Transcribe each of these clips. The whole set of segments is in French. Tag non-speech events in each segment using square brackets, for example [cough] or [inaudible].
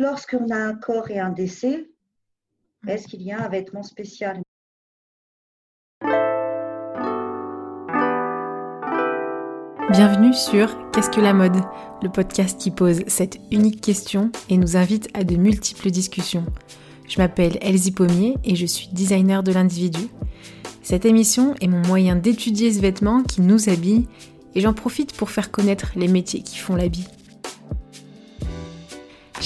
Lorsqu'on a un corps et un décès, est-ce qu'il y a un vêtement spécial? Bienvenue sur Qu'est-ce que la mode? Le podcast qui pose cette unique question et nous invite à de multiples discussions. Je m'appelle Elsie Pommier et je suis designer de l'individu. Cette émission est mon moyen d'étudier ce vêtement qui nous habille et j'en profite pour faire connaître les métiers qui font l'habit.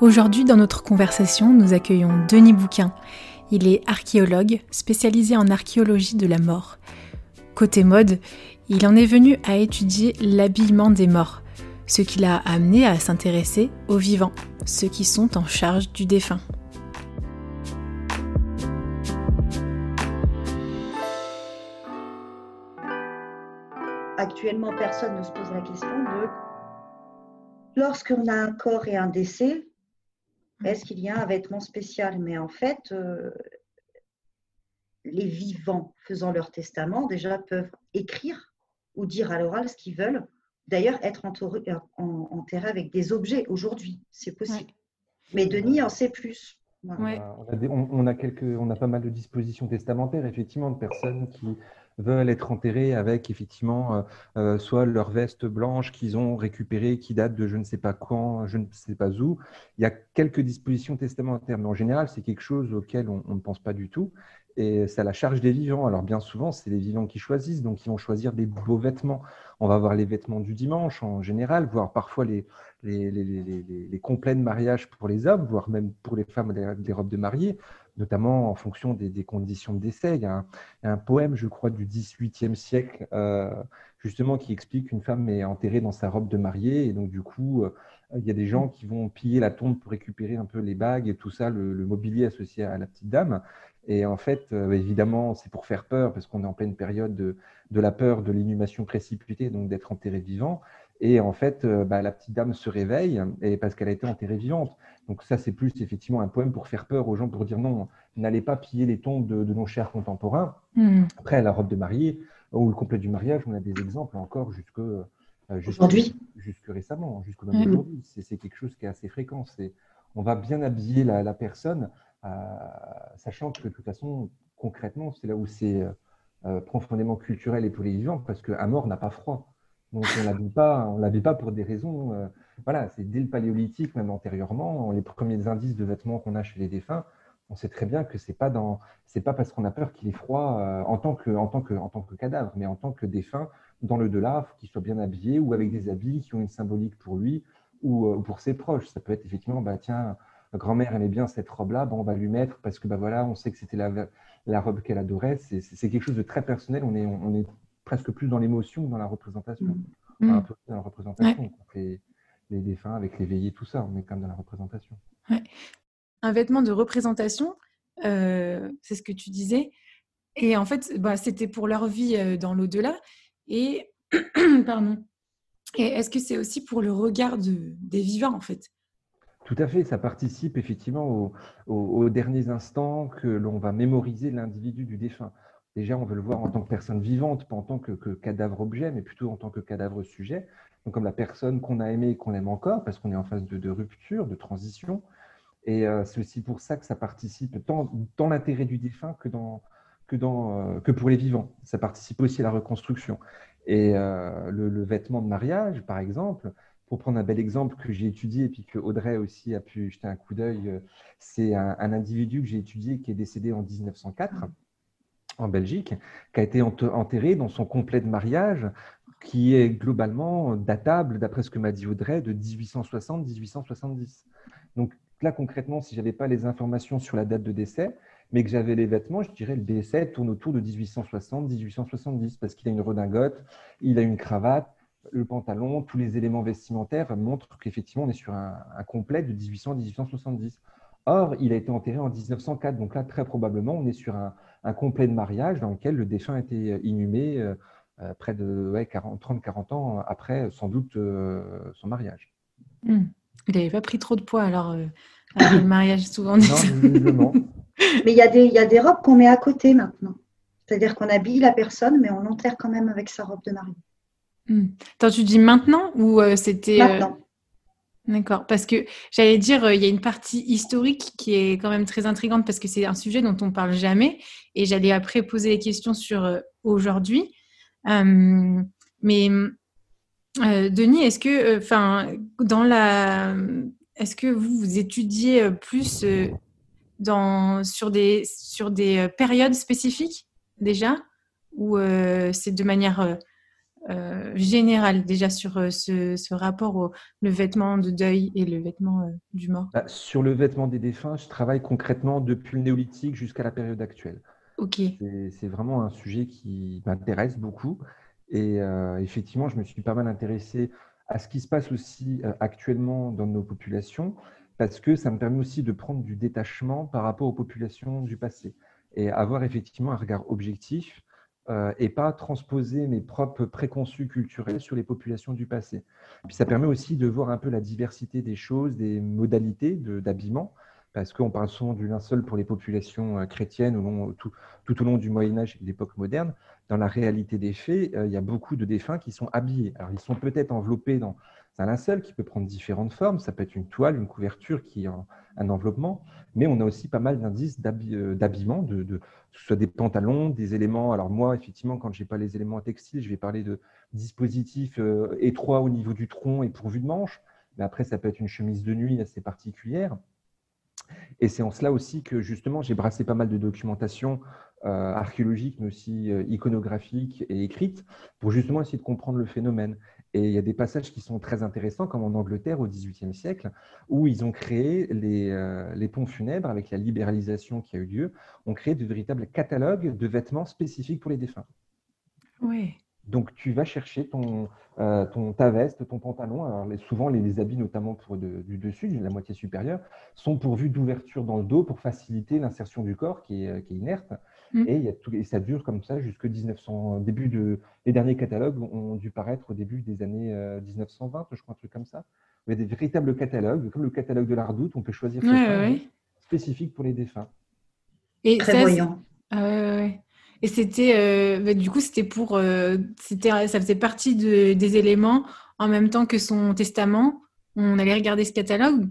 Aujourd'hui, dans notre conversation, nous accueillons Denis Bouquin. Il est archéologue, spécialisé en archéologie de la mort. Côté mode, il en est venu à étudier l'habillement des morts, ce qui l'a amené à s'intéresser aux vivants, ceux qui sont en charge du défunt. Actuellement, personne ne se pose la question de lorsqu'on a un corps et un décès, est-ce qu'il y a un vêtement spécial? Mais en fait, euh, les vivants faisant leur testament déjà peuvent écrire ou dire à l'oral ce qu'ils veulent. D'ailleurs, être enterré, avec des objets aujourd'hui, c'est possible. Mais Denis en sait plus. On, a quelques, on a pas mal de dispositions testamentaires, effectivement, de personnes qui veulent être enterrés avec effectivement euh, euh, soit leur veste blanche qu'ils ont récupérée, qui date de je ne sais pas quand, je ne sais pas où. Il y a quelques dispositions testamentaires, mais en général, c'est quelque chose auquel on, ne pense pas du tout. Et c'est à la charge des vivants. Alors bien souvent, c'est les vivants qui choisissent, donc ils vont choisir des beaux vêtements. On va avoir les vêtements du dimanche en général, voire parfois les, les, les, les, les complets de mariage pour les hommes, voire même pour les femmes des robes de mariée notamment en fonction des, conditions de décès. Il y, a un, poème, je crois, du XVIIIe siècle, euh, justement, qui explique qu'une femme est enterrée dans sa robe de mariée, et donc du coup, euh, il y a des gens qui vont piller la tombe pour récupérer un peu les bagues et tout ça, le, mobilier associé à la petite dame. Et en fait, euh, évidemment, c'est pour faire peur, parce qu'on est en pleine période de, de la peur de l'inhumation précipitée, donc d'être enterré vivant. Et en fait, bah, la petite dame se réveille et parce qu'elle a été enterrée vivante. Donc ça, c'est plus effectivement un poème pour faire peur aux gens, pour dire non, n'allez pas piller les tombes de, nos chers contemporains. Hmm. Après, la robe de mariée ou le complet du mariage, on a des exemples encore jusque, euh, jusque, jusque récemment, jusqu'au même hmm. aujourd'hui. C'est quelque chose qui est assez fréquent. On va bien habiller la, personne, euh, sachant que de toute façon, concrètement, c'est là où c'est euh, profondément culturel et pour les vivants, parce qu'un mort n'a pas froid. Donc on ne l'habille pas, pas pour des raisons voilà, c'est dès le paléolithique, même antérieurement, les premiers indices de vêtements qu'on a chez les défunts, on sait très bien que c'est pas pas parce qu'on a peur qu'il est froid euh, en tant que, cadavre, mais en tant que défunt dans le delà, faut qu'il soit bien habillé ou avec des habits qui ont une symbolique pour lui ou euh, pour ses proches. Ça peut être effectivement, bah tiens, grand-mère aimait bien cette robe-là, on va lui mettre parce que bah voilà, on sait que c'était la, la robe qu'elle adorait. C'est quelque chose de très personnel. On est, on est presque plus dans l'émotion que dans la représentation. Mmh. un peu dans la représentation les défunts, avec les veillées, tout ça. On est quand même dans la représentation. Un vêtement de représentation, euh, c'est ce que tu disais. Et en fait, bah, c'était pour leur vie euh, dans l'au-delà. Et, [clears throat] pardon. Et est-ce que c'est aussi pour le regard des vivants, en fait? Tout à fait. Ça participe effectivement aux derniers instants que l'on va mémoriser l'individu du défunt. Déjà, on veut le voir en tant que personne vivante, pas en tant que, cadavre-objet, mais plutôt en tant que cadavre-sujet comme la personne qu'on a aimée et qu'on aime encore, parce qu'on est en phase de, rupture, de transition. Et euh, c'est aussi pour ça que ça participe tant dans l'intérêt du défunt que, dans, que, euh, pour les vivants. Ça participe aussi à la reconstruction. Et euh, le, vêtement de mariage, par exemple, pour prendre un bel exemple que j'ai étudié et puis que Audrey aussi a pu jeter un coup d'œil, c'est un, individu que j'ai étudié qui est décédé en 1904 en Belgique, qui a été enterré dans son complet de mariage qui est globalement datable, d'après ce que m'a dit Audrey, de 1860-1870. Donc là, concrètement, si je n'avais pas les informations sur la date de décès, mais que j'avais les vêtements, je dirais le décès tourne autour de 1860-1870, parce qu'il a une redingote, il a une cravate, le pantalon, tous les éléments vestimentaires montrent qu'effectivement, on est sur un, complet de 1800-1870. Or, il a été enterré en 1904, donc là, très probablement, on est sur un, complet de mariage dans lequel le défunt a été inhumé euh, euh, près de 30-40 ans après, sans doute, euh, son mariage. Hmm. Il n'avait pas pris trop de poids, alors, le mariage, souvent. Non, [laughs] Mais il y, a des, il y a des robes qu'on met à côté maintenant. C'est-à-dire qu'on habille la personne, mais on enterre quand même avec sa robe de mariée. Hmm. tu dis maintenant ou euh, c'était. Euh, maintenant. D'accord, parce que j'allais dire, euh, il y a une partie historique qui est quand même très intrigante parce que c'est un sujet dont on parle jamais. Et j'allais après poser les questions sur aujourd'hui. mais Denis, est-ce que, enfin, dans la, est-ce que vous, vous étudiez plus dans, sur des, sur des périodes spécifiques déjà ou c'est de manière euh, général déjà sur euh, ce, rapport au le vêtement de deuil et le vêtement euh, du mort bah, Sur le vêtement des défunts, je travaille concrètement depuis le néolithique jusqu'à la période actuelle. Ok. C'est vraiment un sujet qui m'intéresse beaucoup. Et effectivement, je me suis pas mal intéressé à ce qui se passe aussi actuellement dans nos populations, parce que ça me permet aussi de prendre du détachement par rapport aux populations du passé et avoir effectivement un regard objectif euh, et pas transposer mes propres préconçus culturels sur les populations du passé. Puis ça permet aussi de voir un peu la diversité des choses, des modalités d'habillement, parce qu'on parle souvent du linceul pour les populations euh, chrétiennes tout, tout, au long du Moyen Âge et de l'époque moderne. Dans la réalité des faits, euh, il y a beaucoup de défunts qui sont habillés. Alors ils sont peut-être enveloppés dans un linceul qui peut prendre différentes formes. Ça peut être une toile, une couverture qui est un enveloppement, mais on a aussi pas mal d'indices euh, d'habillement, de, que ce soit des pantalons, des éléments. Alors moi, effectivement, quand je n'ai pas les éléments textiles, je vais parler de dispositifs euh, étroits au niveau du tronc et pourvus de manches. Mais après, ça peut être une chemise de nuit assez particulière. Et c'est en cela aussi que justement, j'ai brassé pas mal de documentation euh, archéologique, mais aussi iconographique et écrite, pour justement essayer de comprendre le phénomène. Et il y a des passages qui sont très intéressants, comme en Angleterre au XVIIIe siècle, où ils ont créé les, euh, les, ponts funèbres, avec la libéralisation qui a eu lieu, ont créé de véritables catalogues de vêtements spécifiques pour les défunts. Oui. Donc, tu vas chercher ton, euh, ton, ta veste, ton pantalon. Alors, souvent, les, habits, notamment pour du dessus, de la moitié supérieure, sont pourvus d'ouverture dans le dos pour faciliter l'insertion du corps qui est, qui est inerte. Mm. Et, il y a tout, et ça dure comme ça jusque 1900. Début de, les derniers catalogues ont dû paraître au début des années 1920, euh, je crois, un truc comme ça. Il y a des véritables catalogues, comme le catalogue de l'Ardoute, on peut choisir ouais, spécifique pour les défunts. Et Très voyant. Et c'était, euh, bah, du coup, c'était pour, euh, c'était, ça faisait partie des éléments en même temps que son testament. On allait regarder ce catalogue.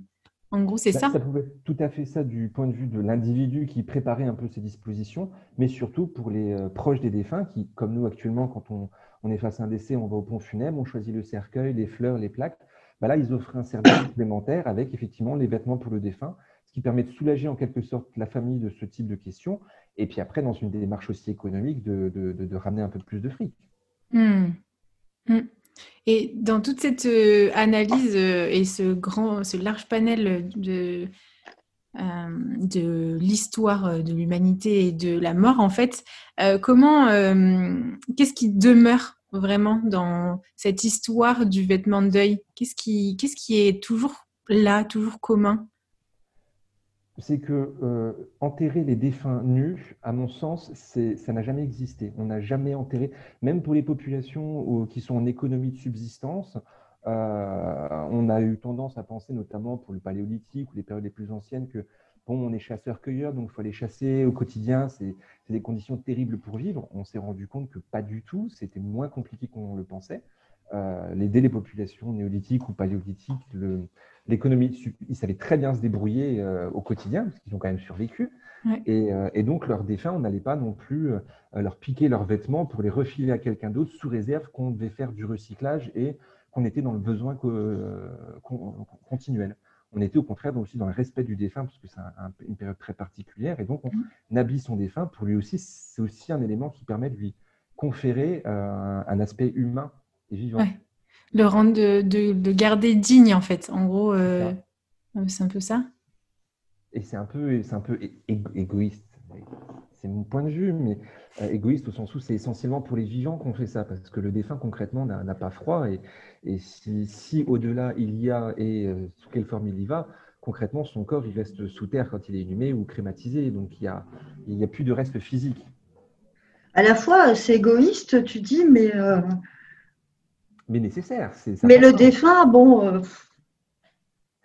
En gros, c'est ça. Ça pouvait tout à fait ça du point de vue de l'individu qui préparait un peu ses dispositions, mais surtout pour les euh, proches des défunts qui, comme nous actuellement, quand on, on, est face à un décès, on va au pont funèbre, on choisit le cercueil, les fleurs, les plaques. Bah là, ils offraient un service supplémentaire avec effectivement les vêtements pour le défunt, ce qui permet de soulager en quelque sorte la famille de ce type de questions et puis après, dans une démarche aussi économique, de, de, de, ramener un peu plus de fric. Hmm. Hmm. Et dans toute cette euh, analyse euh, et ce grand, ce large panel de, euh, de l'histoire de l'humanité et de la mort, en fait, comment, qu'est-ce qui demeure vraiment dans cette histoire du vêtement de deuil? Qu'est-ce qui, qu'est-ce qui est toujours là, toujours commun? C'est que euh, enterrer les défunts nus, à mon sens, ça n'a jamais existé. On n'a jamais enterré, même pour les populations qui sont en économie de subsistance, euh, on a eu tendance à penser, notamment pour le paléolithique ou les périodes les plus anciennes, que bon, on est chasseur-cueilleur, donc il faut aller chasser au quotidien, c'est des conditions terribles pour vivre. On s'est rendu compte que pas du tout, c'était moins compliqué qu'on le pensait. Euh, dès les populations néolithiques ou paléolithiques, l'économie, ils savaient très bien se débrouiller euh, au quotidien, parce qu'ils ont quand même survécu. Euh, et, donc, leurs défunts, on n'allait pas non plus euh, leur piquer leurs vêtements pour les refiler à quelqu'un d'autre, sous réserve qu'on devait faire du recyclage et qu'on était dans le besoin continuel. On était au contraire aussi dans le respect du défunt, parce que c'est une période très particulière. Et donc, on, mmh. habille son défunt. Pour lui aussi, c'est aussi un élément qui permet de lui conférer un aspect humain et vivant. Le rendre de, de, garder digne, en fait. En gros, euh, c'est un peu ça. Et c'est un peu, c'est un peu égoïste. c'est mon point de vue, mais euh, égoïste au sens où c'est essentiellement pour les vivants qu'on fait ça, parce que le défunt concrètement n'a pas froid, et, et si, au-delà il y a, et euh, sous quelle forme il y va, concrètement son corps il reste sous terre quand il est inhumé ou crématisé, donc il n'y a, il a plus de reste physique. À la fois, c'est égoïste, tu dis, mais... Euh, mais nécessaire. Mais le défunt, bon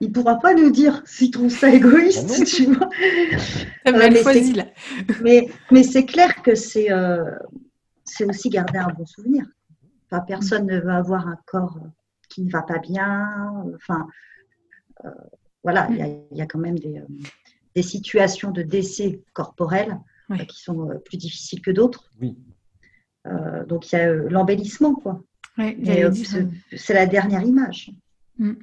il ne pourra pas nous dire s'il trouve ça égoïste, ah tu vois. mais, mais, c'est clair que c'est euh, aussi garder un bon souvenir. Enfin, personne ne va avoir un corps qui ne va pas bien. Enfin, euh, voilà, il y, a quand même des, des, situations de décès corporel qui sont euh, plus difficiles que d'autres. Oui. donc il y a l'embellissement, quoi. C'est la dernière image. Mm.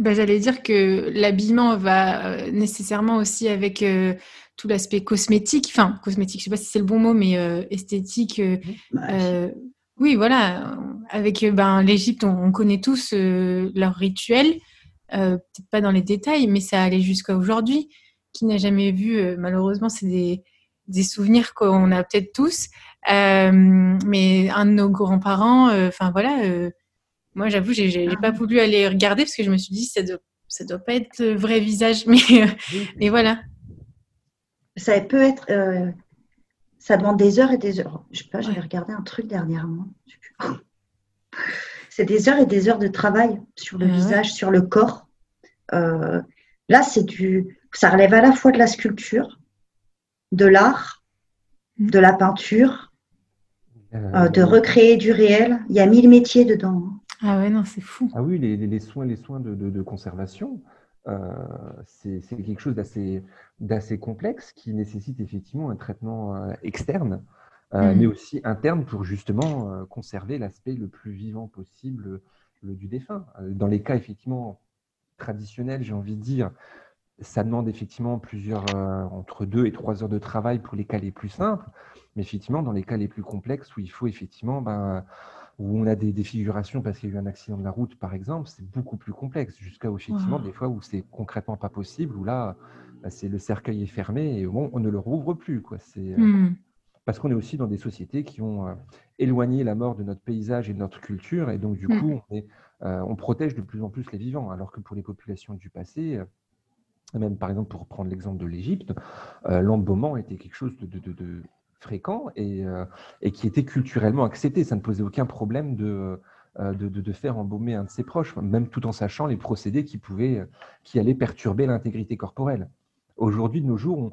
Bah, j'allais dire que l'habillement va euh, nécessairement aussi avec euh, tout l'aspect cosmétique, enfin cosmétique, je sais pas si c'est le bon mot, mais euh, esthétique. oui, voilà. Avec ben, l'Égypte, on, connaît tous leurs rituels, peut-être pas dans les détails, mais ça allait jusqu'à aujourd'hui. Qui n'a jamais vu, malheureusement, c'est des, des, souvenirs qu'on a peut-être tous. mais un de nos grands-parents, enfin voilà moi, j'avoue, j'ai pas voulu aller regarder parce que je me suis dit, ça doit, ça doit pas être le vrai visage, [laughs] mais, mais voilà. Ça peut être. Euh, ça demande des heures et des heures. Je sais pas, j'avais regardé un truc dernièrement. C'est des heures et des heures de travail sur le visage, sur le corps. Euh, là, c'est du. Ça relève à la fois de la sculpture, de l'art, mm. de la peinture, euh, de recréer du réel. Il y a mille métiers dedans. Hein. Ah ouais, non, c'est fou. Ah oui, les, soins, les soins de, conservation, euh, c'est quelque chose d'assez complexe qui nécessite effectivement un traitement euh, externe, euh, mm. mais aussi interne pour justement conserver l'aspect le plus vivant possible du défunt. Dans les cas effectivement traditionnels, j'ai envie de dire, ça demande effectivement plusieurs, entre deux et trois heures de travail pour les cas les plus simples, mais effectivement dans les cas les plus complexes où il faut effectivement... Ben, où on a des défigurations parce qu'il y a eu un accident de la route, par exemple, c'est beaucoup plus complexe, jusqu'à effectivement des fois où c'est concrètement pas possible, où là, bah, c'est le cercueil est fermé et bon, on ne le rouvre plus. Quoi. C'est, euh, mmh. Parce qu'on est aussi dans des sociétés qui ont euh, éloigné la mort de notre paysage et de notre culture, et donc du mmh. coup, on, est, euh, on, protège de plus en plus les vivants, alors que pour les populations du passé, même par exemple pour prendre l'exemple de l'Égypte, l'embaumement était quelque chose de, fréquent et, euh, et, qui était culturellement accepté. Ça ne posait aucun problème de, euh, de, de, faire embaumer un de ses proches, même tout en sachant les procédés qui, pouvaient, qui allaient perturber l'intégrité corporelle. Aujourd'hui, de nos jours,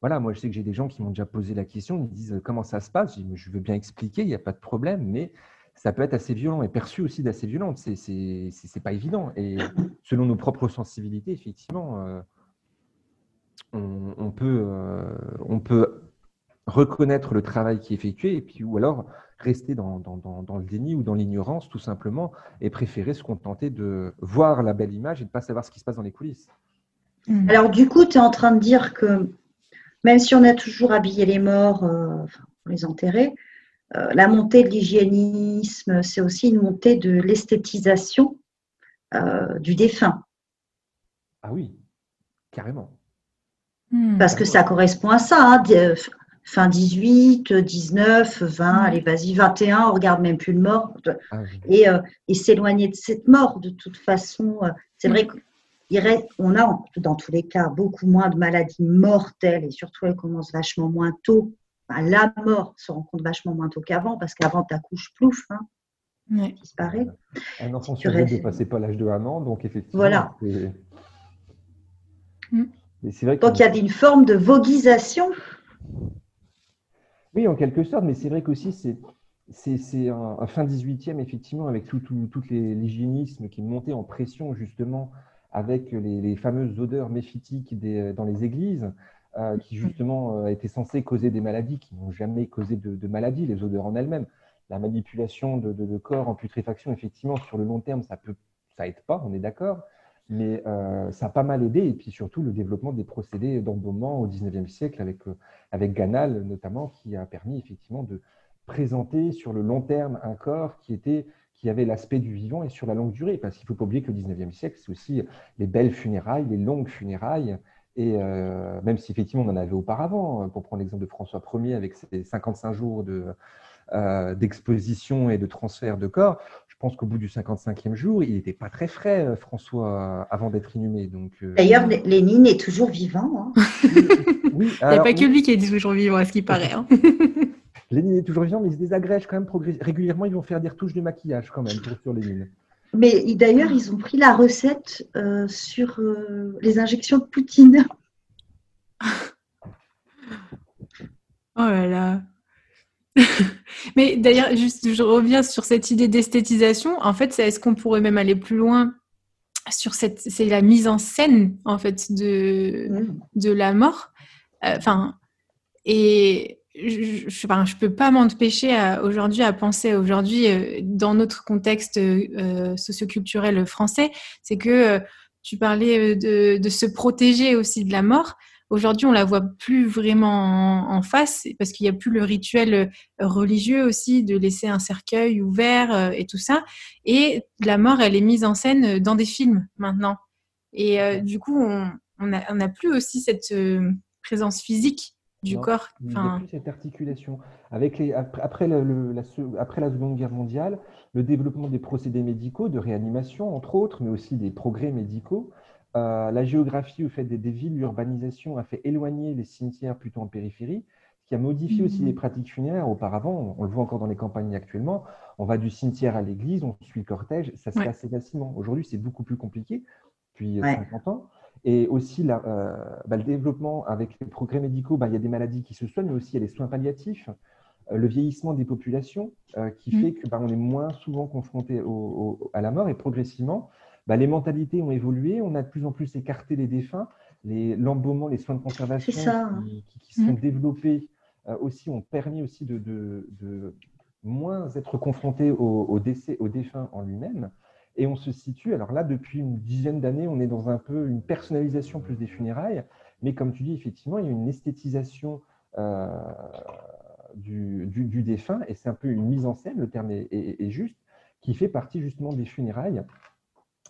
voilà, moi je sais que j'ai des gens qui m'ont déjà posé la question, ils me disent comment ça se passe? Je, je veux bien expliquer, il n'y a pas de problème, mais ça peut être assez violent et perçu aussi d'assez violent. C'est n'est pas évident. Et selon nos propres sensibilités, effectivement, euh, on, on, peut, on peut reconnaître le travail qui est effectué, et puis ou alors rester dans, dans, le déni ou dans l'ignorance tout simplement, et préférer se contenter de voir la belle image et de ne pas savoir ce qui se passe dans les coulisses. Mmh. Alors du coup, tu es en train de dire que même si on a toujours habillé les morts euh, pour les enterrer, euh, la montée de l'hygiénisme, c'est aussi une montée de l'esthétisation euh, du défunt. Ah oui, carrément. Mmh. Parce que ça correspond à ça. Hein, fin 18, 19, 20, allez, vas-y, 21, on regarde même plus le mort. Ah et, euh, et s'éloigner de cette mort, de toute façon, euh, c'est vrai qu'on a, dans tous les cas, beaucoup moins de maladies mortelles et surtout, elles commencent vachement moins tôt. La mort se rencontre vachement moins tôt qu'avant parce qu'avant, tu accouches plouf. Hein, ouais. disparaît. Un enfant sur deux ne dépassait pas l'âge de un an, donc effectivement. Voilà. Mm. Donc il y a une forme de voguisation oui, en quelque sorte, mais c'est vrai qu'aussi, c'est c'est un, fin 18e, effectivement, avec tout, tout, l'hygiénisme qui montait en pression, justement, avec les, fameuses odeurs méphytiques dans les églises, euh, qui, justement, euh, étaient censées causer des maladies, qui n'ont jamais causé de, maladies, les odeurs en elles-mêmes. La manipulation de, corps en putréfaction, effectivement, sur le long terme, ça peut, ça aide pas, on est d'accord, mais euh, ça a pas mal aidé, et puis surtout le développement des procédés d'embaumement au 19e siècle avec, avec Ganal notamment, qui a permis effectivement de présenter sur le long terme un corps qui, était, qui avait l'aspect du vivant et sur la longue durée, parce qu'il ne faut pas oublier que le 19e siècle, c'est aussi les belles funérailles, les longues funérailles, Et même si effectivement on en avait auparavant, pour prendre l'exemple de François Ier avec ses 55 jours d'exposition et de transfert de corps, je pense qu'au bout du 55e jour, il n'était pas très frais, François, avant d'être inhumé. D'ailleurs, Lénine est toujours vivant. Hein. [laughs] oui, il n'y a pas que lui qui est toujours vivant, à ce qui paraît. Hein. [laughs] Lénine est toujours vivant, mais il se désagrège quand même régulièrement. Ils vont faire des retouches de maquillage quand même pour, sur Lénine. Mais d'ailleurs, ils ont pris la recette euh, sur euh, les injections de Poutine. [laughs] oh là là. [laughs] Mais d'ailleurs, juste, je reviens sur cette idée d'esthétisation. En fait, est-ce qu'on pourrait même aller plus loin sur cette, c'est la mise en scène en fait de mmh. de la mort? Euh, enfin, et je ne peux pas m'empêcher aujourd'hui à penser aujourd'hui euh, dans notre contexte euh, socioculturel français, c'est que euh, tu parlais de, se protéger aussi de la mort. Aujourd'hui, on la voit plus vraiment en, face parce qu'il n'y a plus le rituel religieux aussi de laisser un cercueil ouvert et tout ça. Et la mort, elle est mise en scène dans des films maintenant. Et du coup, on n'a plus aussi cette présence physique du corps. Plus cette articulation. Avec les, après, la, après la Seconde Guerre mondiale, le développement des procédés médicaux, de réanimation entre autres, mais aussi des progrès médicaux, euh, la géographie au fait des, villes, l'urbanisation a fait éloigner les cimetières plutôt en périphérie, ce qui a modifié aussi mmh. les pratiques funéraires. Auparavant, on, le voit encore dans les campagnes actuellement, on va du cimetière à l'église, on suit le cortège, ça se fait assez facilement. Aujourd'hui, c'est beaucoup plus compliqué depuis 50 ans. Et aussi, euh, bah, le développement avec les progrès médicaux, bah, il y a des maladies qui se soignent, mais aussi il y a les soins palliatifs, euh, le vieillissement des populations euh, qui mmh. fait qu'on bah, est moins souvent confronté à la mort et progressivement, les mentalités ont évolué, on a de plus en plus écarté les défunts, l'embaumement, les, soins de conservation qui, sont mmh. développés aussi ont permis aussi de, de, moins être confrontés au, décès, au défunt en lui-même. Et on se situe, alors là, depuis une dizaine d'années, on est dans un peu une personnalisation plus des funérailles, mais comme tu dis, effectivement, il y a une esthétisation euh, du, du, défunt, et c'est un peu une mise en scène, le terme est, juste, qui fait partie justement des funérailles,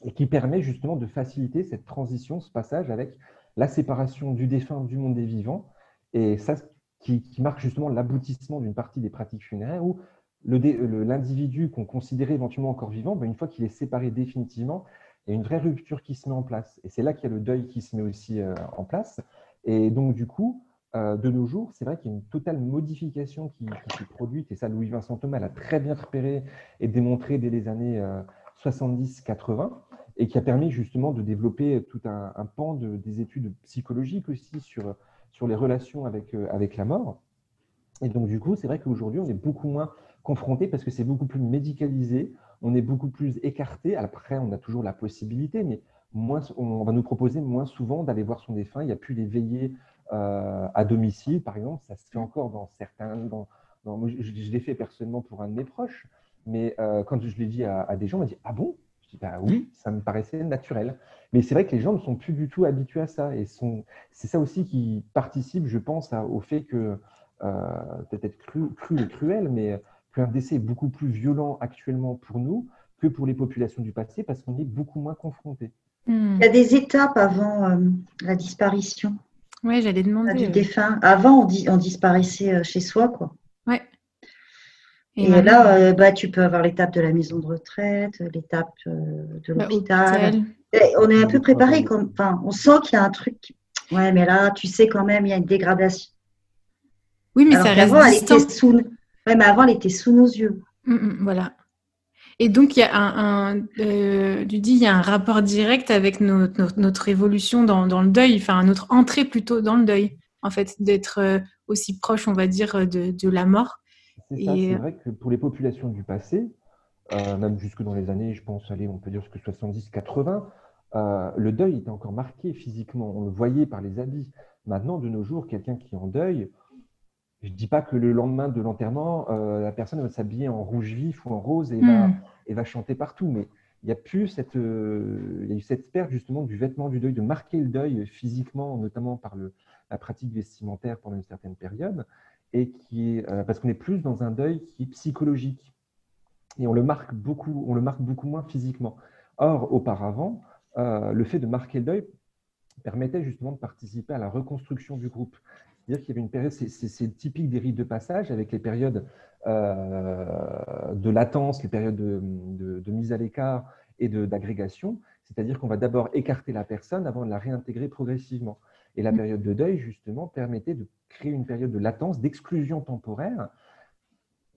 et qui permet justement de faciliter cette transition, ce passage avec la séparation du défunt du monde des vivants, et ça qui, qui marque justement l'aboutissement d'une partie des pratiques funéraires, où l'individu qu'on considérait éventuellement encore vivant, ben, une fois qu'il est séparé définitivement, il y a une vraie rupture qui se met en place. Et c'est là qu'il y a le deuil qui se met aussi euh, en place. Et donc, du coup, euh, de nos jours, c'est vrai qu'il y a une totale modification qui, s'est produite. Et ça, Louis-Vincent Thomas l'a très bien repéré et démontré dès les années 70-80 euh, et qui a permis justement de développer tout un, pan de, des études psychologiques aussi sur, sur les relations avec, avec la mort. Et donc, du coup, c'est vrai qu'aujourd'hui, on est beaucoup moins confronté parce que c'est beaucoup plus médicalisé, on est beaucoup plus écarté. Après, on a toujours la possibilité, mais moins, on va nous proposer moins souvent d'aller voir son défunt. Il n'y a plus les veillées euh, à domicile, par exemple. Ça se fait encore dans certains. Je, l'ai fait personnellement pour un de mes proches, mais euh, quand je l'ai dit à, des gens, on m'a dit Ah bon? Je dis bah, Oui, ça me paraissait naturel. Mais c'est vrai que les gens ne sont plus du tout habitués à ça. Et c'est ça aussi qui participe, je pense, au fait que, euh, peut-être cru, cru et cruel, mais qu'un décès est beaucoup plus violent actuellement pour nous que pour les populations du passé parce qu'on est beaucoup moins confrontés. Hmm. Il y a des étapes avant euh, la disparition. Oui, j'allais demander. Du défunt. Avant, on, disparaissait euh, chez soi, quoi. Ouais. Et, là, euh, bah, tu peux avoir l'étape de la maison de retraite, l'étape de bah, l'hôpital. On est un peu préparé. Enfin, on sent qu'il y a un truc. Ouais, mais là, tu sais quand même, il y a une dégradation. Oui, mais ça reste distant. Oui, mais avant, elle était sous nos yeux. Mm, mm, voilà. Et donc, il y a un, euh, tu dis, il y a un rapport direct avec notre, évolution dans, le deuil, enfin notre entrée plutôt dans le deuil, en fait, d'être euh, aussi proche, on va dire, de, la mort. C'est c'est vrai que pour les populations du passé, euh, même jusque dans les années, je pense, allez, on peut dire jusque 70-80, le deuil était encore marqué physiquement, on le voyait par les habits. Maintenant, de nos jours, quelqu'un qui est en deuil, je ne dis pas que le lendemain de l'enterrement, euh, la personne va s'habiller en rouge vif ou en rose et, va, hmm. et va chanter partout. Mais il y a plus cette, euh, il y a eu cette perte justement du vêtement du deuil, de marquer le deuil physiquement, notamment par le, la pratique vestimentaire pendant une certaine période, et qui est, euh, parce qu'on est plus dans un deuil qui est psychologique et on le marque beaucoup, on le marque beaucoup moins physiquement. Or, auparavant, le fait de marquer le deuil permettait justement de participer à la reconstruction du groupe. C'est-à-dire qu'il y avait une période, c'est typique des rites de passage, avec les périodes euh, de latence, les périodes de, mise à l'écart et d'agrégation. C'est-à-dire qu'on va d'abord écarter la personne avant de la réintégrer progressivement. Et la mm. période de deuil, justement, permettait de créer une période de latence, d'exclusion temporaire,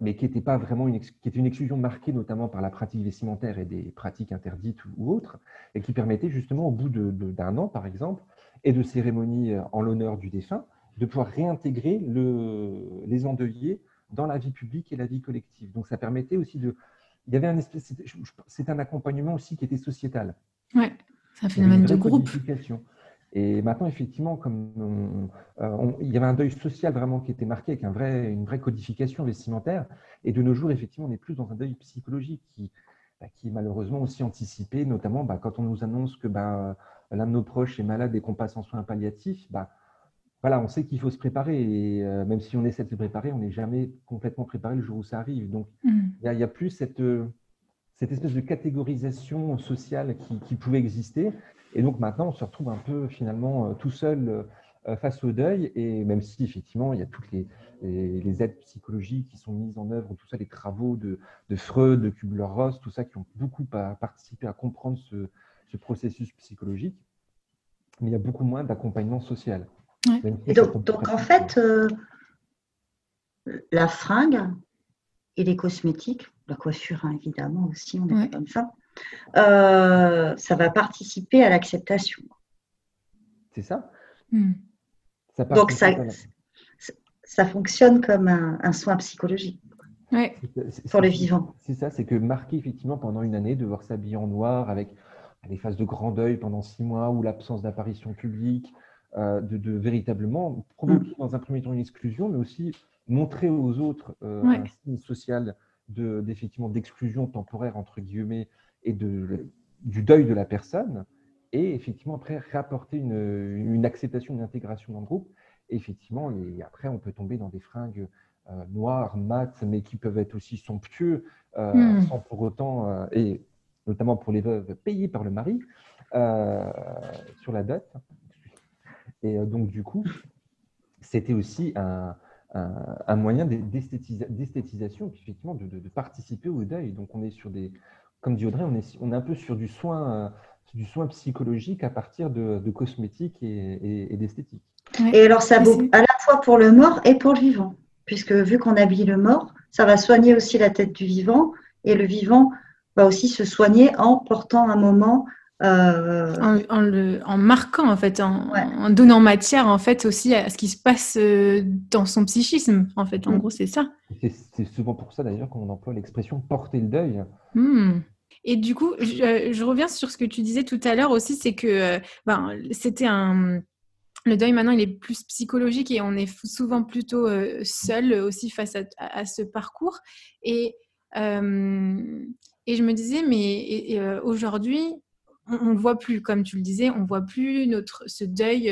mais qui était pas vraiment une, qui était une exclusion marquée notamment par la pratique vestimentaire et des pratiques interdites ou, autres, et qui permettait justement au bout d'un an, par exemple, et de cérémonies euh, en l'honneur du défunt, de pouvoir réintégrer le, les endeuillés dans la vie publique et la vie collective. Donc ça permettait aussi de... Il y avait un espèce... C'est un accompagnement aussi qui était sociétal. Oui, c'est un phénomène de groupe. Et maintenant, effectivement, comme euh, il y avait un deuil social vraiment qui était marqué avec un vrai, une vraie codification vestimentaire. Et de nos jours, effectivement, on est plus dans un deuil psychologique qui, bah, qui est malheureusement aussi anticipé, notamment bah, quand on nous annonce que bah, l'un de nos proches est malade et qu'on passe en soins palliatifs. Bah, voilà, on sait qu'il faut se préparer. Et euh, même si on essaie de se préparer, on n'est jamais complètement préparé le jour où ça arrive. Donc, mmh. il n'y a, plus cette, euh, cette espèce de catégorisation sociale qui, qui pouvait exister. Et donc maintenant, on se retrouve un peu finalement euh, tout seul face au deuil. Et même si effectivement, il y a toutes les, les, aides psychologiques qui sont mises en œuvre, tout ça, les travaux de, de Freud, de Kubler-Ross, tout ça qui ont beaucoup participé à comprendre ce, ce, processus psychologique. Mais il y a beaucoup moins d'accompagnement social. Donc, donc en fait, euh, la fringue et les cosmétiques, la coiffure hein, évidemment aussi, on est comme ça, euh, ça va participer à l'acceptation. C'est ça, hmm. Donc ça, ça, fonctionne comme un, soin psychologique pour les vivants. C'est ça, c'est que marquer effectivement pendant une année, devoir s'habiller en noir avec des phases de grand deuil pendant six mois ou l'absence d'apparition publique, euh, de, véritablement provoquer hmm. dans un premier temps une exclusion, mais aussi montrer aux autres euh, un signe social d'effectivement d'exclusion temporaire entre guillemets et de, du deuil de la personne, et effectivement après rapporter une, une acceptation, une intégration dans le groupe. Et effectivement, et après, on peut tomber dans des fringues euh, noires, mates, mais qui peuvent être aussi somptueux, euh, hmm. sans pour autant, euh, et notamment pour les veuves payées par le mari, sur la dot. Et donc, du coup, c'était aussi un, un, moyen d'esthétisation, effectivement, de, de, de, participer au deuil. Donc, on est sur des, comme dit Audrey, on est, on est un peu sur du soin, euh, du soin psychologique à partir de, cosmétiques et, d'esthétique. Et alors, ça vaut à la fois pour le mort et pour le vivant, puisque vu qu'on habille le mort, ça va soigner aussi la tête du vivant, et le vivant va aussi se soigner en portant un moment euh, en, le, en, marquant en fait, en, donnant matière en fait aussi à ce qui se passe euh, dans son psychisme en fait. En mm. gros, c'est ça. C'est souvent pour ça d'ailleurs qu'on emploie l'expression porter le deuil. Hmm. Et du coup, je, reviens sur ce que tu disais tout à l'heure aussi, c'est que euh, ben, c'était un. Le deuil maintenant, il est plus psychologique et on est souvent plutôt euh, seul aussi face à, ce parcours. Et, euh, et je me disais, mais aujourd'hui, on ne voit plus, comme tu le disais, on voit plus notre, ce deuil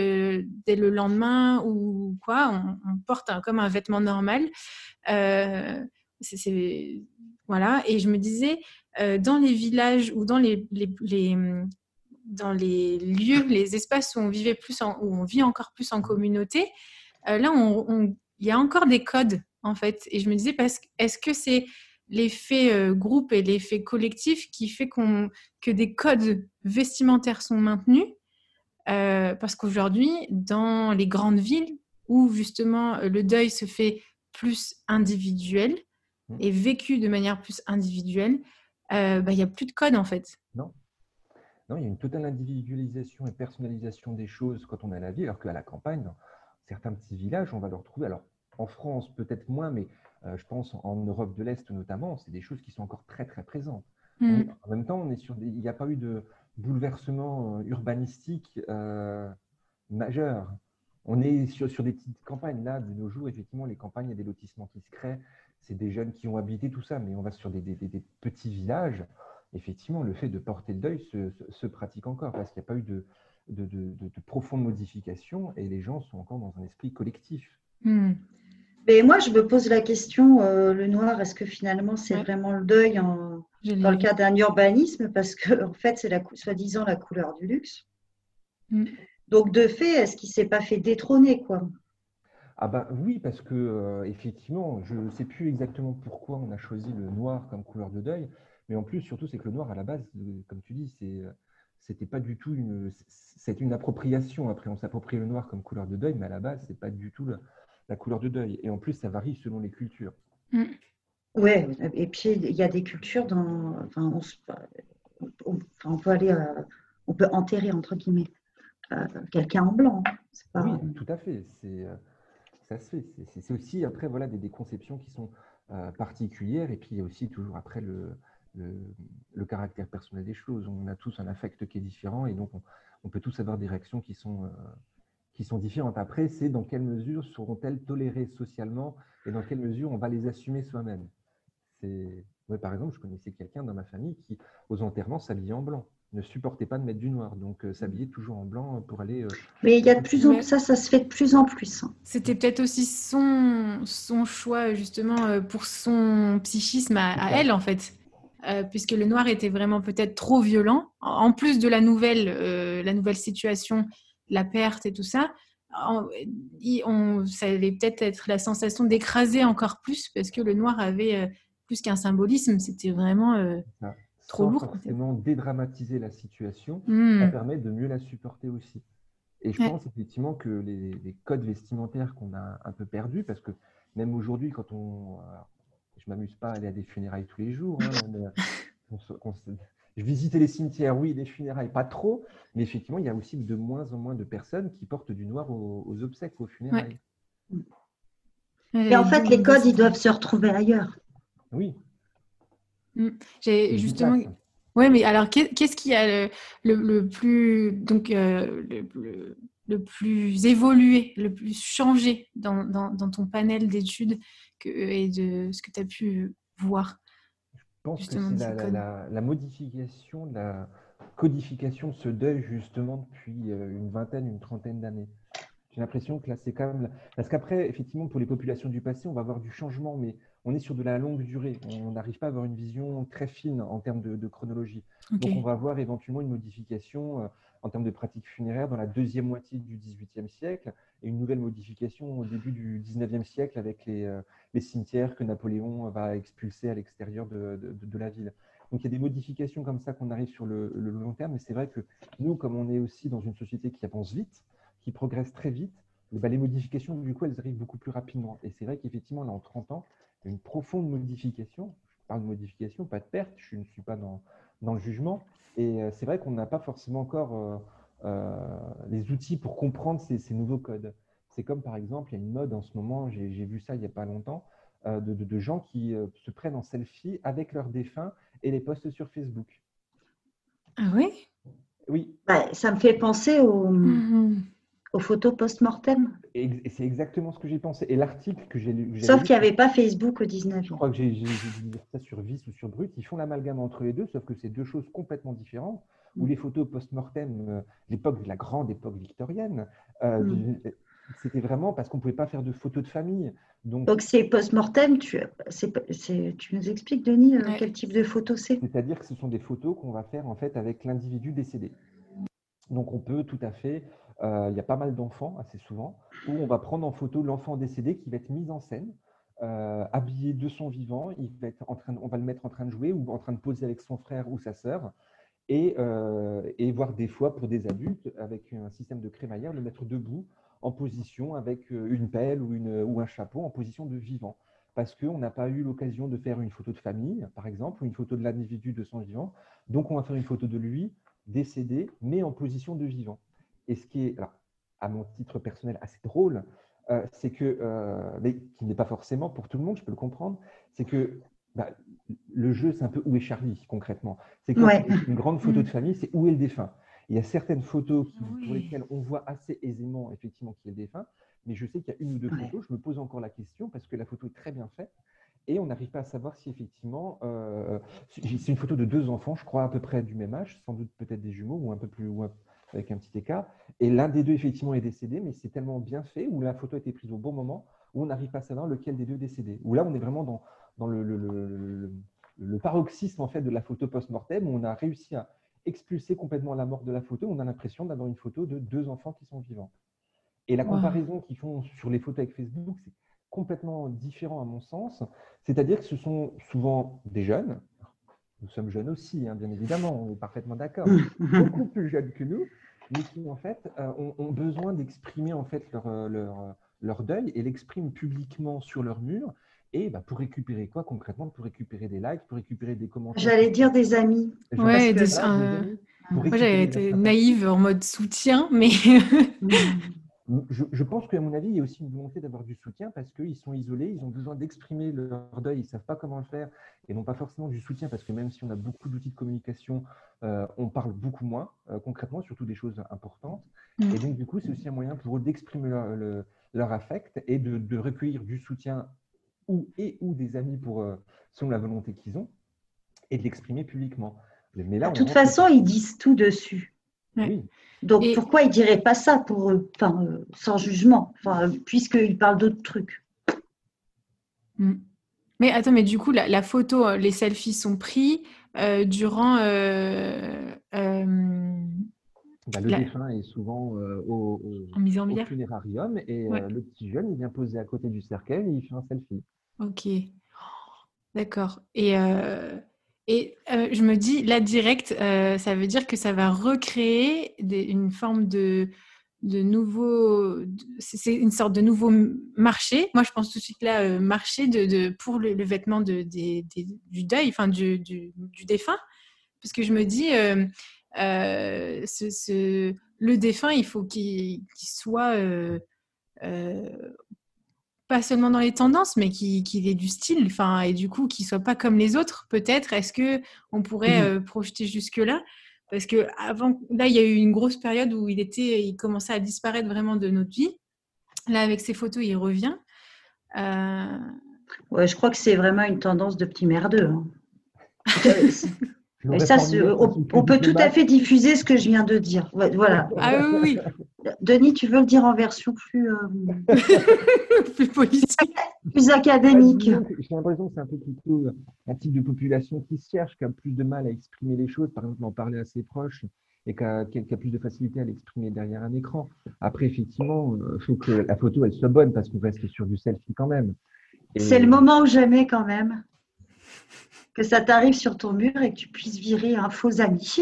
dès le lendemain ou quoi. On, porte comme un vêtement normal. c'est voilà. Et je me disais, euh, dans les villages ou dans les, dans les lieux, les espaces où on vivait plus, où on vit encore plus en communauté, euh, là, il y a encore des codes en fait. Et je me disais, est-ce que c'est l'effet euh, groupe et l'effet collectif qui fait qu'on, que des codes vestimentaires sont maintenus Parce qu'aujourd'hui, dans les grandes villes où justement le deuil se fait plus individuel mmh. et vécu de manière plus individuelle, euh, bah, il n'y a plus de code en fait. Non. Non, il y a une totale individualisation et personnalisation des choses quand on est à la ville, alors qu'à la campagne, dans certains petits villages, on va le retrouver. Alors, en France, peut-être moins, mais euh, je pense en Europe de l'Est notamment, c'est des choses qui sont encore très, très présentes. Hmm. en même temps, on est sur il n'y a pas eu de bouleversement euh, urbanistique majeur. On est sur, sur, des petites campagnes. Là, de nos jours, effectivement, les campagnes, il y a des lotissements qui se créent c'est des jeunes qui ont habité tout ça, mais on va sur des, petits villages. Effectivement, le fait de porter le deuil se, pratique encore parce qu'il n'y a pas eu de, de, profonde modification et les gens sont encore dans un esprit collectif. Hmm. Mais moi, je me pose la question, euh, le noir, est-ce que finalement c'est vraiment le deuil en, dans le cas d'un urbanisme? Parce que en fait, c'est soi-disant la couleur du luxe. Hmm. Donc, de fait, est-ce qu'il ne s'est pas fait détrôner, quoi? Ah ben oui, parce que euh, effectivement, je ne sais plus exactement pourquoi on a choisi le noir comme couleur de deuil, mais en plus, surtout, c'est que le noir à la base, comme tu dis, c'est c'était pas du tout une, c'est une appropriation. Après, on s'approprie le noir comme couleur de deuil, mais à la base, c'est pas du tout la, couleur de deuil. Et en plus, ça varie selon les cultures. Mm. Ouais, et puis il y a des cultures dans, enfin, on, peut aller, euh, on peut enterrer entre guillemets euh, quelqu'un en blanc. Hein. Oui, tout à fait. C'est euh, ça se fait. C'est aussi après voilà des, des conceptions qui sont particulières et puis il y a aussi toujours après le le, caractère personnel des choses. On a tous un affect qui est différent et donc on, peut tous avoir des réactions qui sont, qui sont différentes. Après, c'est dans quelle mesure seront-elles tolérées socialement et dans quelle mesure on va les assumer soi-même. par exemple, je connaissais quelqu'un dans ma famille qui, aux enterrements, s'habillait en blanc ne supportait pas de mettre du noir, donc euh, s'habillait toujours en blanc pour aller. Euh, Mais il y a de plus en ça, ça se fait de plus en plus. Hein. C'était peut-être aussi son, son choix justement pour son psychisme à elle en fait. Euh, puisque le noir était vraiment peut-être trop violent. En plus de la nouvelle, euh, la nouvelle situation, la perte et tout ça, on, ça allait peut-être être la sensation d'écraser encore plus, parce que le noir avait euh, plus qu'un symbolisme, c'était vraiment trop lourd. Forcément dédramatiser la situation, hmm. ça permet de mieux la supporter aussi. Et je pense effectivement que les, les codes vestimentaires qu'on a un peu perdus, parce que même aujourd'hui, quand on, je m'amuse pas à aller à des funérailles tous les jours. Hein, [laughs] euh, visitais les cimetières, oui, des funérailles, pas trop, mais effectivement, il y a aussi de moins en moins de personnes qui portent du noir aux, obsèques, aux funérailles. Et en fait, les codes, ils doivent se retrouver ailleurs. Oui. Mm. J'ai justement. Oui, mais alors, qu'est-ce qui a le, plus donc euh, le, plus évolué, le plus changé dans, dans ton panel d'études et de ce que tu as pu voir? Je pense que c'est la, modification, la codification de ce deuil justement depuis euh, une vingtaine, une trentaine d'années. J'ai l'impression que là, c'est quand même. Parce qu'après, effectivement, pour les populations du passé, on va avoir du changement, mais on est sur de la longue durée. On n'arrive pas à avoir une vision très fine en termes de, chronologie. Donc, on va avoir éventuellement une modification euh, en termes de pratiques funéraires dans la deuxième moitié du XVIIIe siècle et une nouvelle modification au début du XIXe siècle avec les, euh, les, cimetières que Napoléon va expulser à l'extérieur de, de, la ville. Donc il y a des modifications comme ça qu'on arrive sur le, long terme, mais c'est vrai que nous, comme on est aussi dans une société qui avance vite, qui progresse très vite, eh ben, les modifications, du coup, elles arrivent beaucoup plus rapidement. Et c'est vrai qu'effectivement, là, en 30 ans, il y a une profonde modification. Je parle de modification, pas de perte, je ne suis pas dans, dans le jugement. Et euh, c'est vrai qu'on n'a pas forcément encore euh, euh, les outils pour comprendre ces, nouveaux codes. C'est comme par exemple, il y a une mode en ce moment, j'ai vu ça il n'y a pas longtemps, de, gens qui se prennent en selfie avec leurs défunts et les postent sur Facebook. Ah oui Oui. Bah, ça me fait penser au, mmh aux photos post-mortem. Et c'est exactement ce que j'ai pensé. Et l'article que j'ai lu. Sauf qu'il n'y avait pas Facebook au 19 Je crois que j'ai lu ça sur Vice ou sur Brut. Ils font l'amalgame entre les deux, sauf que c'est deux choses complètement différentes. Où mm. les photos post-mortem, euh, l'époque, la grande époque victorienne, euh, mm. c'était vraiment parce qu'on ne pouvait pas faire de photos de famille. Donc, Donc c'est post-mortem, tu, tu nous expliques, Denis, euh, quel type de photos c'est? C'est-à-dire que ce sont des photos qu'on va faire en fait avec l'individu décédé. Donc on peut tout à fait euh, il y a pas mal d'enfants, assez souvent, où on va prendre en photo l'enfant décédé qui va être mis en scène, euh, habillé de son vivant. Il va être en train on va le mettre en train de jouer ou en train de poser avec son frère ou sa sœur. Et, euh, et voire des fois pour des adultes, avec un système de crémaillère, le mettre debout en position avec une pelle ou, ou un chapeau en position de vivant. Parce qu'on n'a pas eu l'occasion de faire une photo de famille, par exemple, ou une photo de l'individu de son vivant. Donc on va faire une photo de lui décédé, mais en position de vivant. Et ce qui est, à mon titre personnel, assez drôle, euh, c'est que, euh, mais qui n'est pas forcément pour tout le monde, je peux le comprendre, c'est que bah, le jeu, c'est un peu où est Charlie concrètement. C'est une grande photo de mm. famille, c'est où est le défunt. Il y a certaines photos pour lesquelles on voit assez aisément effectivement qui est le défunt, mais je sais qu'il y a une ou deux photos, je me pose encore la question parce que la photo est très bien faite et on n'arrive pas à savoir si effectivement, euh, c'est une photo de deux enfants, je crois à peu près du même âge, sans doute peut-être des jumeaux ou un peu plus, ou avec un petit écart. Et l'un des deux, effectivement, est décédé, mais c'est tellement bien fait, où la photo a été prise au bon moment, où on n'arrive pas à savoir lequel des deux est décédé. Où là, on est vraiment dans, le, paroxysme en fait, de la photo post-mortem, où on a réussi à expulser complètement la mort de la photo. On a l'impression d'avoir une photo de deux enfants qui sont vivants. Et la comparaison qu'ils font sur les photos avec Facebook, c'est complètement différent à mon sens. C'est-à-dire que ce sont souvent des jeunes. Nous sommes jeunes aussi, hein, bien évidemment, on est parfaitement d'accord. [laughs] Beaucoup plus jeunes que nous, mais qui en fait euh, ont, besoin d'exprimer en fait leur, euh, leur, euh, leur deuil et l'expriment publiquement sur leur mur. Et bah, pour récupérer quoi concrètement? Pour récupérer des likes, pour récupérer des commentaires. J'allais dire des amis. Ouais, des, amis Moi, j'avais été naïve en mode soutien, mais. [laughs] [laughs] Je, pense qu'à mon avis, il y a aussi une volonté d'avoir du soutien parce qu'ils sont isolés, ils ont besoin d'exprimer leur deuil, ils ne savent pas comment le faire et non pas forcément du soutien parce que même si on a beaucoup d'outils de communication, euh, on parle beaucoup moins euh, concrètement, surtout des choses importantes. Mm. Et donc, du coup, c'est aussi un moyen pour eux d'exprimer leur, affect et de, recueillir du soutien ou, et ou des amis pour, euh, selon la volonté qu'ils ont et de l'exprimer publiquement. Mais là, de toute façon, ils disent tout dessus. Donc pourquoi il dirait pas ça pour eux, enfin, euh, sans jugement, enfin, puisqu'il parle d'autres trucs? Hmm. Mais attends, mais du coup, la, photo, euh, les selfies sont pris euh, durant. Bah, le défunt est souvent au, en funérarium et le petit jeune, il vient poser à côté du cercueil et il fait un selfie. Ok. D'accord. Et et euh, je me dis, là, direct, euh, ça veut dire que ça va recréer une forme de, de nouveau. C'est une sorte de nouveau marché. Moi, je pense tout de suite là, euh, marché de, de, pour le, vêtement de, du deuil, enfin, du, du, défunt. Parce que je me dis, ce, le défunt, il faut qu'il soit pas seulement dans les tendances, mais qu'il ait du style, enfin, et du coup, qu'il soit pas comme les autres, peut-être. Est-ce que on pourrait mmh euh, projeter jusque là Parce que avant, là, il y a eu une grosse période où il était, il commençait à disparaître vraiment de notre vie. Là, avec ses photos, il revient. Euh... Ouais, je crois que c'est vraiment une tendance de petit merdeux. Hein. [laughs] ça, on, peut tout à fait diffuser ce que je viens de dire. Voilà. [laughs] Ah oui. Denis, tu veux le dire en version plus, euh, [laughs] plus politique, plus académique. J'ai l'impression que c'est un peu plutôt un type de population qui se cherche, qui a plus de mal à exprimer les choses, par exemple, en parler à ses proches et qui a, plus de facilité à l'exprimer derrière un écran. Après, effectivement, il euh, faut que la photo elle soit bonne parce qu'on reste sur du selfie quand même. C'est le moment ou jamais quand même que ça t'arrive sur ton mur et que tu puisses virer un faux ami.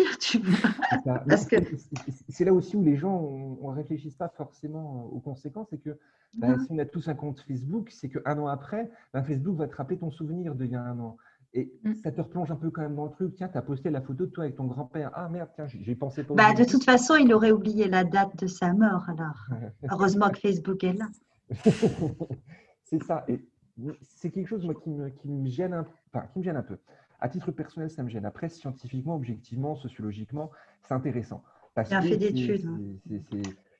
C'est là aussi où les gens ne réfléchissent pas forcément aux conséquences. C'est que bah, si on a tous un compte Facebook, c'est qu'un an après, bah, Facebook va te rappeler ton souvenir d'il y a un an. Et mm. ça te replonge un peu quand même dans le truc. Tiens, tu as posté la photo de toi avec ton grand-père. Ah merde, tiens, j'ai pensé pas. Bah, de toute façon, il aurait oublié la date de sa mort alors. [laughs] Heureusement que Facebook est là. [laughs] c'est ça. Et c'est quelque chose moi, qui, me, qui, me gêne un, enfin, qui me gêne un peu. À titre personnel, ça me gêne. Après, scientifiquement, objectivement, sociologiquement, c'est intéressant. Parce fait d'études.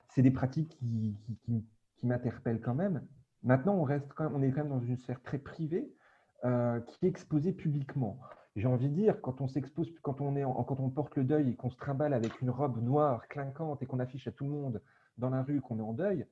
C'est des pratiques qui, qui, qui m'interpellent quand même. Maintenant, on, reste quand même, on est quand même dans une sphère très privée euh, qui est exposée publiquement. J'ai envie de dire, quand on s'expose, quand on est, quand on porte le deuil et qu'on se trimballe avec une robe noire clinquante et qu'on affiche à tout le monde dans la rue qu'on est en deuil,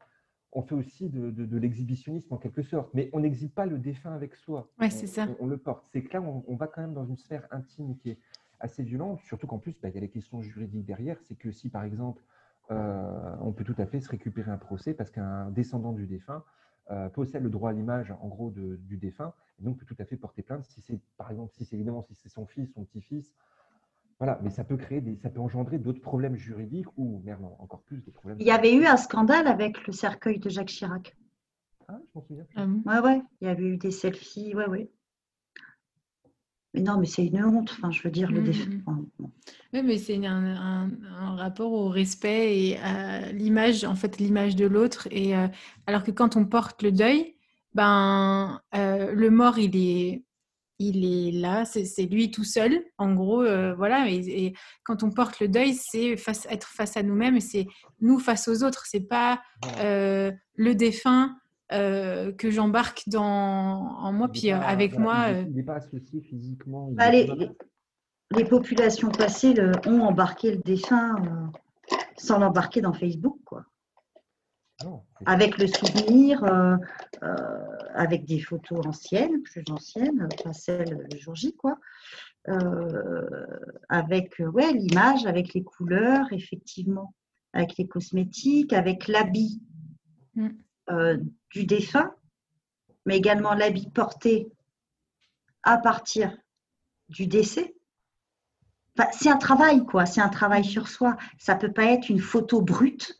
on fait aussi de, l'exhibitionnisme en quelque sorte, mais on n'exhibe pas le défunt avec soi. Ouais, c'est ça. On, le porte. C'est que là, on, va quand même dans une sphère intime qui est assez violente, surtout qu'en plus, bah, il y a les questions juridiques derrière. C'est que si, par exemple, euh, on peut tout à fait se récupérer un procès parce qu'un descendant du défunt euh, possède le droit à l'image, en gros, du défunt, et donc peut tout à fait porter plainte si c'est, par exemple, si c'est évidemment si c'est son fils, son petit-fils, voilà, mais ça peut créer des, ça peut engendrer d'autres problèmes juridiques ou, merde, encore plus de problèmes. Il y avait eu un scandale avec le cercueil de Jacques Chirac. Ah, je m'en souviens. Ah ouais, ouais, il y avait eu des selfies, ouais, ouais. Mais non, mais c'est une honte, enfin, je veux dire, le mmh. Oui, mais c'est un, rapport au respect et à l'image, en fait, l'image de l'autre. Et euh, alors que quand on porte le deuil, ben, euh, le mort, il est il est là, c'est lui tout seul, en gros, euh, voilà. Et, quand on porte le deuil, c'est être face à nous-mêmes, et c'est nous face aux autres. C'est pas euh, le défunt euh, que j'embarque dans en moi, puis avec moi. Il n'est pas associé physiquement. Bah, les, les, populations passées ont embarqué le défunt sans l'embarquer dans Facebook, quoi avec le souvenir, euh, euh, avec des photos anciennes, plus anciennes, pas celles le jour J, quoi. avec ouais, l'image, avec les couleurs, effectivement, avec les cosmétiques, avec l'habit mm. du défunt, mais également l'habit porté à partir du décès. Enfin, c'est un travail, quoi. C'est un travail sur soi. Ça peut pas être une photo brute,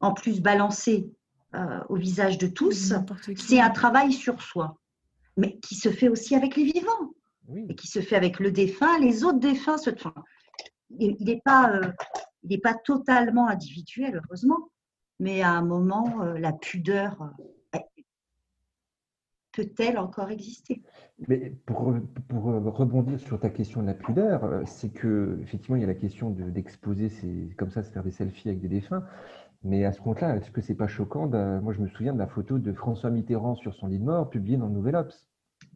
en plus balancée euh, au visage de tous. C'est un travail sur soi, mais qui se fait aussi avec les vivants, et qui se fait avec le défunt, les autres défunts. Se... il n'est pas, euh, pas totalement individuel, heureusement, mais à un moment, euh, la pudeur peut-elle encore exister? Mais pour, pour, rebondir sur ta question de la pudeur, c'est que effectivement il y a la question d'exposer, c'est comme ça, se faire des selfies avec des défunts. Mais à ce compte-là, est-ce que c'est pas choquant Moi, je me souviens de la photo de François Mitterrand sur son lit de mort, publiée dans le Nouvel Obs.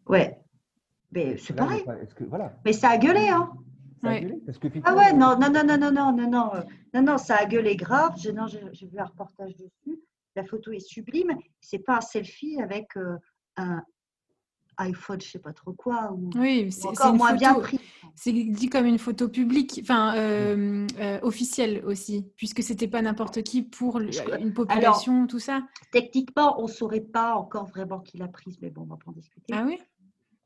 Ouais, mais c'est pareil. Que, voilà. Mais ça a gueulé, hein ça a gueulé parce que, ah ouais, non, non, non, non, non, non, non, non, non, non, ça a gueulé grave. J'ai vu un reportage dessus. La photo est sublime. C'est pas un selfie avec euh, un iPhone, je sais pas trop quoi, ou, oui, c'est encore moins bien pris. C'est dit comme une photo publique, enfin euh, euh, officielle aussi, puisque c'était pas n'importe qui pour une population, tout ça. Techniquement, on saurait pas encore vraiment qui l'a prise, mais bon, on va pas en discuter. Ah oui?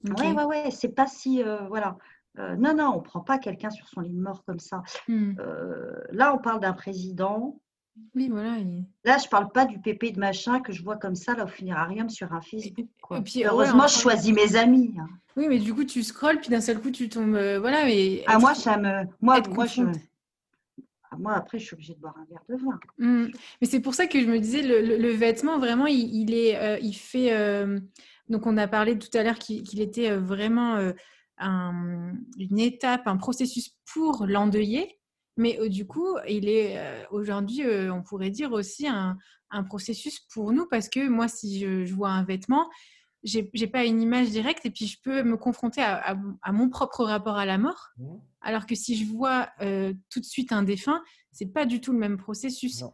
Ouais, ouais, ouais. C'est pas si, euh, voilà. non, non, on prend pas quelqu'un sur son lit de mort comme ça. Hmm. là, on parle d'un président oui, voilà. Là, je parle pas du pépé de machin que je vois comme ça là au funérarium sur un Facebook. Heureusement, je choisis mes amis. Hein. Oui, mais du coup, tu scrolles, puis d'un seul coup, tu tombes. Euh, voilà, mais. Ah, moi, ça me. Moi, moi, je... Ah, moi, après, je suis obligée de boire un verre de vin. Mmh. Mais c'est pour ça que je me disais, le, vêtement, vraiment, il, est, euh, il fait. Euh, donc, on a parlé tout à l'heure qu'il était vraiment une étape, un processus pour l'endeuiller. Mais euh, du coup, il est euh, aujourd'hui, euh, on pourrait dire aussi un, processus pour nous parce que moi, si je, vois un vêtement, j'ai n'ai pas une image directe et puis je peux me confronter à, mon propre rapport à la mort. Mmh. Alors que si je vois tout de suite un défunt, c'est pas du tout le même processus.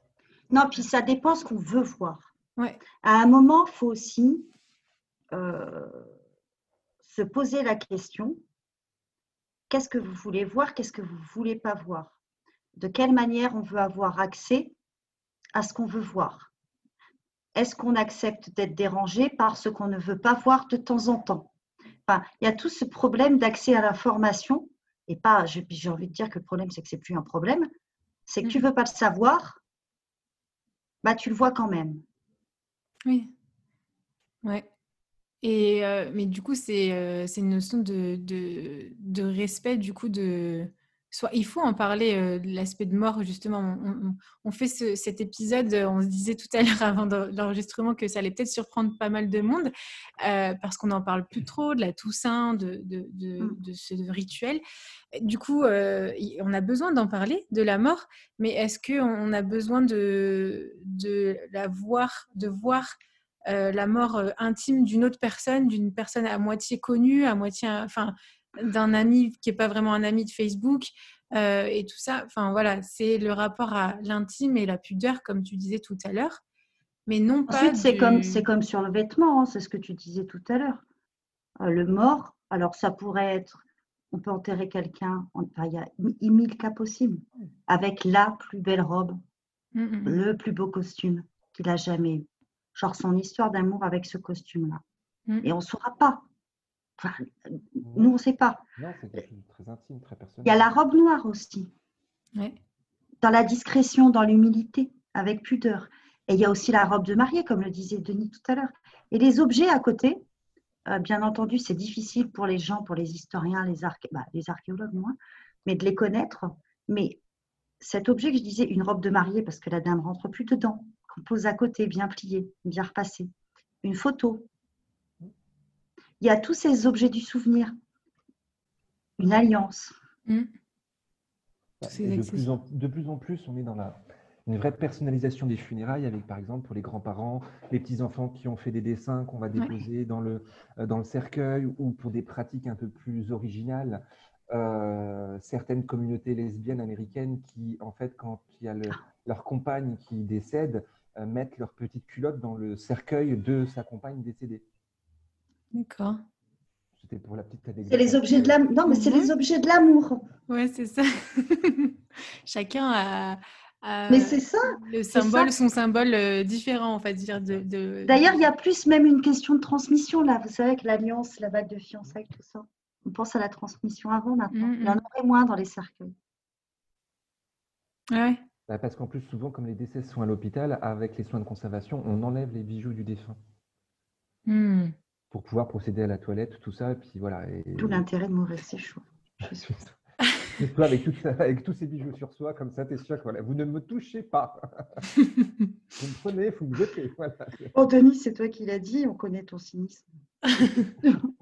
Non, puis ça dépend ce qu'on veut voir. Ouais. À un moment, il faut aussi se poser la question qu'est-ce que vous voulez voir, qu'est-ce que vous ne voulez pas voir? De quelle manière on veut avoir accès à ce qu'on veut voir. Est-ce qu'on accepte d'être dérangé par ce qu'on ne veut pas voir de temps en temps? Enfin, Il y a tout ce problème d'accès à l'information. Et pas, j'ai envie de dire que le problème, c'est que ce n'est plus un problème. C'est que tu ne mm. veux pas le savoir, bah, tu le vois quand même. Oui. Ouais. Et, euh, mais du coup, c'est euh, une notion de, de, de, respect, du coup, de, il faut en parler euh, de l'aspect de mort, justement. On, fait cet épisode, euh, on se disait tout à l'heure [laughs] avant l'enregistrement que ça allait peut-être surprendre pas mal de monde euh, parce qu'on n'en parle plus trop de la Toussaint, de, de, de, mm. ce rituel. Du coup, on a besoin d'en parler, de la mort, mais est-ce qu'on a besoin de, de la voir, de voir la mort intime d'une autre personne, d'une personne à moitié connue, à moitié, enfin, d'un ami qui n'est pas vraiment un ami de Facebook euh, et tout ça. Enfin voilà, c'est le rapport à l'intime et la pudeur, comme tu disais tout à l'heure. Mais non pas. Ensuite, c'est comme, comme sur le vêtement, hein, c'est ce que tu disais tout à l'heure. Euh, le mort, alors ça pourrait être, on peut enterrer quelqu'un, il y a mille cas possibles, avec la plus belle robe, le plus beau costume qu'il a jamais eu. Genre son histoire d'amour avec ce costume-là. Et on ne saura pas nous, on ne sait pas. Non, c'est quelque chose de très intime, très personnel. Il y a la robe noire aussi. Dans la discrétion, dans l'humilité, avec pudeur. Et il y a aussi la robe de mariée, comme le disait Denis tout à l'heure. Et les objets à côté, euh, bien entendu, c'est difficile pour les gens, pour les historiens, les, bah, les archéologues moins, mais de les connaître. Mais cet objet que je disais, une robe de mariée, parce que la dame rentre plus dedans, qu'on pose à côté, bien pliée, bien repassée. Une photo, il y a tous ces objets du souvenir. Une alliance. Mm. De, plus en, de, plus en, plus on est dans la, une vraie personnalisation des funérailles avec, par exemple, pour les grands-parents, les petits-enfants qui ont fait des dessins qu'on va déposer dans, le, euh, dans le cercueil ou pour des pratiques un peu plus originales. Euh, certaines communautés lesbiennes américaines qui, en fait, quand il y a leur compagne qui décède, euh, mettent leur petite culotte dans le cercueil de sa compagne décédée. D'accord. C'était pour la petite anecdote. C'est les objets de l'amour. Non, mais c'est les objets de l'amour. Ouais, c'est ça. [laughs] Chacun a, a Mais c'est ça. le symbole, ça. son symbole euh, différent, en fait. dire de, de- D'ailleurs, il y a plus même une question de transmission là. Vous savez, avec l'alliance, la bague de fiançailles, tout ça. On pense à la transmission avant maintenant. Mm, Il y en aurait moins dans les cercueils. Ouais. Bah, parce qu'en plus, souvent, comme les décès sont à l'hôpital, avec les soins de conservation, on enlève les bijoux du défunt Hmm. Pour pouvoir procéder à la toilette, tout ça. Et puis voilà. Et... Tout l'intérêt de mourir, c'est chaud. Avec, ça- avec tous ces bijoux sur soi, comme ça, tu es sûr que voilà, vous ne me touchez pas. [laughs] vous me prenez, vous me jetez. Voilà. Oh, Denis, c'est toi qui l'as dit. On connaît ton cynisme. [laughs]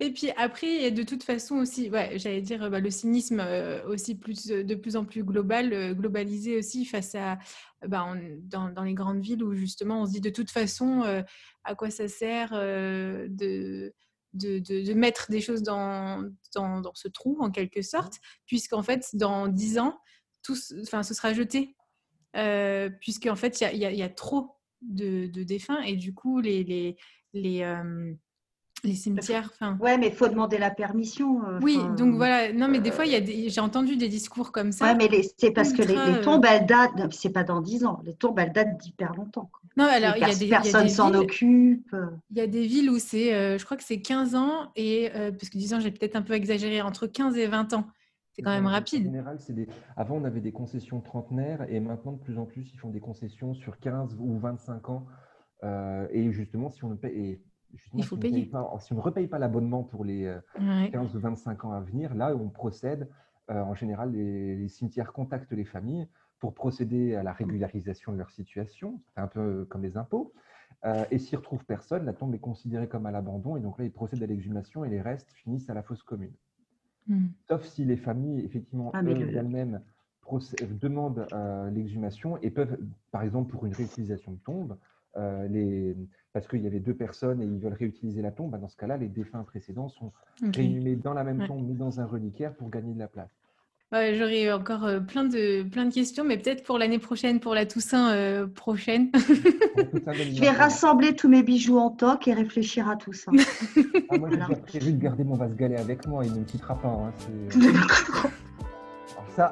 Et puis après, il y a de toute façon aussi, ouais, j'allais dire euh, bah, le cynisme euh, aussi plus, de plus en plus global, euh, globalisé aussi face à bah, on- dans, dans les grandes villes où justement on se dit de toute façon euh, à quoi ça sert euh, de, de, de- de mettre des choses dans, dans, dans ce trou en quelque sorte, puisqu'en fait dans dix ans, tout, ce- enfin, ce sera jeté, euh, puisqu'en fait il y a, y y trop de, de défunts et du coup les, les, les, euh, les cimetières, enfin. Ouais, mais il faut demander la permission. euh, Oui, donc voilà. Non, mais des fois, il y a des... j'ai entendu des discours comme ça. Ouais, mais les- c'est parce que les, euh, tombes, elles datent. C'est pas dans 10 ans. Les tombes, elles datent d'hyper longtemps. quoi. Non, alors, il y a des, il y a personne des s'en villes- occupe. euh. Il y a des villes où c'est, euh, je crois que c'est 15 ans, et euh, parce que 10 ans, j'ai peut-être un peu exagéré, entre 15 et 20 ans. C'est quand même En rapide. général, c'est des... Avant, on avait des concessions trentenaires et maintenant, de plus en plus, ils font des concessions sur 15 ou 25 ans. Euh, et justement, si on ne paye, Il faut si on ne payer. paye pas, si on ne repaye pas l'abonnement pour les euh, Ouais. 15 ou 25 ans à venir, là, on procède. euh, en général, les, les cimetières contactent les familles pour procéder à la régularisation de leur situation. C'est un peu comme les impôts. Euh, et s'ils retrouvent personne, la tombe est considérée comme à l'abandon. Et donc là, ils procèdent à l'exhumation et les restes finissent à la fosse commune. Hmm. Sauf si les familles, effectivement, Ah, elles-mêmes demandent euh, l'exhumation et peuvent, par exemple, pour une réutilisation de tombe, euh, les... parce qu'il y avait deux personnes et ils veulent réutiliser la tombe, bah, dans ce cas-là, les défunts précédents sont Ok. réinhumés dans la même Ouais. tombe, mais dans un reliquaire pour gagner de la place. Ouais, J'aurais encore euh, plein de, plein de questions, mais peut-être pour l'année prochaine, pour la Toussaint euh, prochaine. [laughs] Je vais rassembler tous mes bijoux en toc et réfléchir à tout ça. [laughs] Ah, moi, j'ai Voilà. prévu de garder mon vase galet avec moi, il ne me quittera pas. hein, c'est- [laughs] ça,